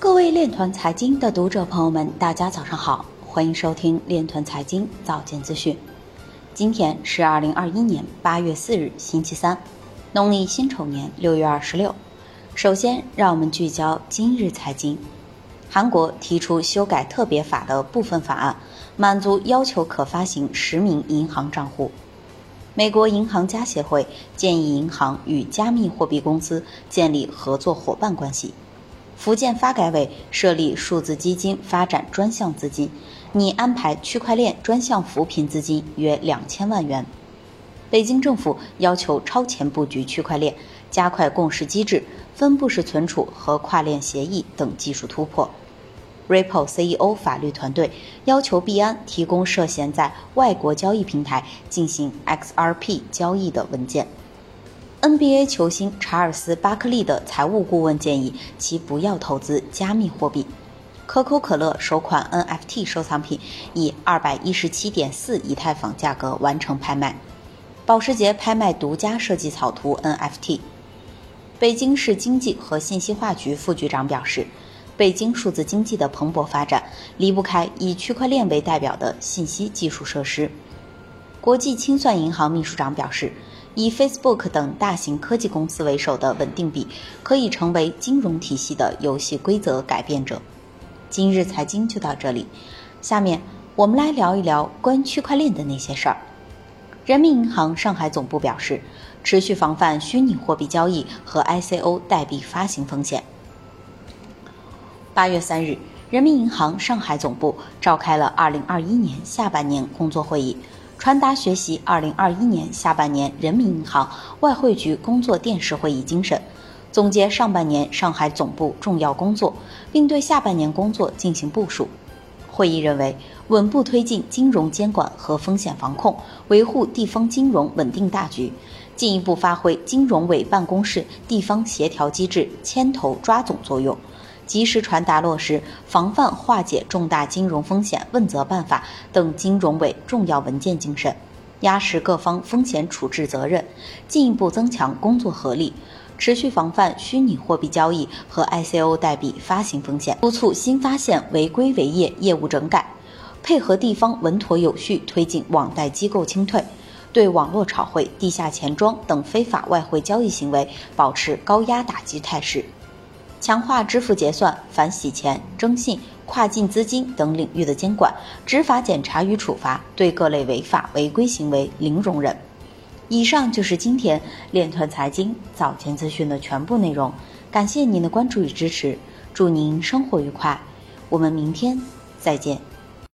各位链团财经的读者朋友们，大家早上好，欢迎收听链团财经早间资讯。今天是二零二一年八月四日，星期三，农历辛丑年六月二十六。首先，让我们聚焦今日财经。韩国提出修改特别法的部分法案，满足要求可发行实名银行账户。美国银行家协会建议银行与加密货币公司建立合作伙伴关系。福建发改委设立数字基金发展专项资金，拟安排区块链专项扶贫资金约两千万元。北京政府要求超前布局区块链，加快共识机制、分布式存储和跨链协议等技术突破。Ripple CEO 法律团队要求币安提供涉嫌在外国交易平台进行 XRP 交易的文件。NBA 球星查尔斯·巴克利的财务顾问建议其不要投资加密货币。可口可乐首款 NFT 收藏品以二百一十七点四以太坊价格完成拍卖。保时捷拍卖独家设计草图 NFT。北京市经济和信息化局副局长表示。北京数字经济的蓬勃发展离不开以区块链为代表的信息技术设施。国际清算银行秘书长表示，以 Facebook 等大型科技公司为首的稳定币可以成为金融体系的游戏规则改变者。今日财经就到这里，下面我们来聊一聊关于区块链的那些事儿。人民银行上海总部表示，持续防范虚拟货币交易和 ICO 代币发行风险。八月三日，人民银行上海总部召开了二零二一年下半年工作会议，传达学习二零二一年下半年人民银行外汇局工作电视会议精神，总结上半年上海总部重要工作，并对下半年工作进行部署。会议认为，稳步推进金融监管和风险防控，维护地方金融稳定大局，进一步发挥金融委办公室地方协调机制牵头抓总作用。及时传达落实《防范化解重大金融风险问责办法》等金融委重要文件精神，压实各方风险处置责任，进一步增强工作合力，持续防范虚拟货币交易和 ICO 代币发行风险，督促新发现违规违业业务整改，配合地方稳妥有序推进网贷机构清退，对网络炒汇、地下钱庄等非法外汇交易行为保持高压打击态势。强化支付结算、反洗钱、征信、跨境资金等领域的监管、执法检查与处罚，对各类违法违规行为零容忍。以上就是今天链团财经早间资讯的全部内容，感谢您的关注与支持，祝您生活愉快，我们明天再见。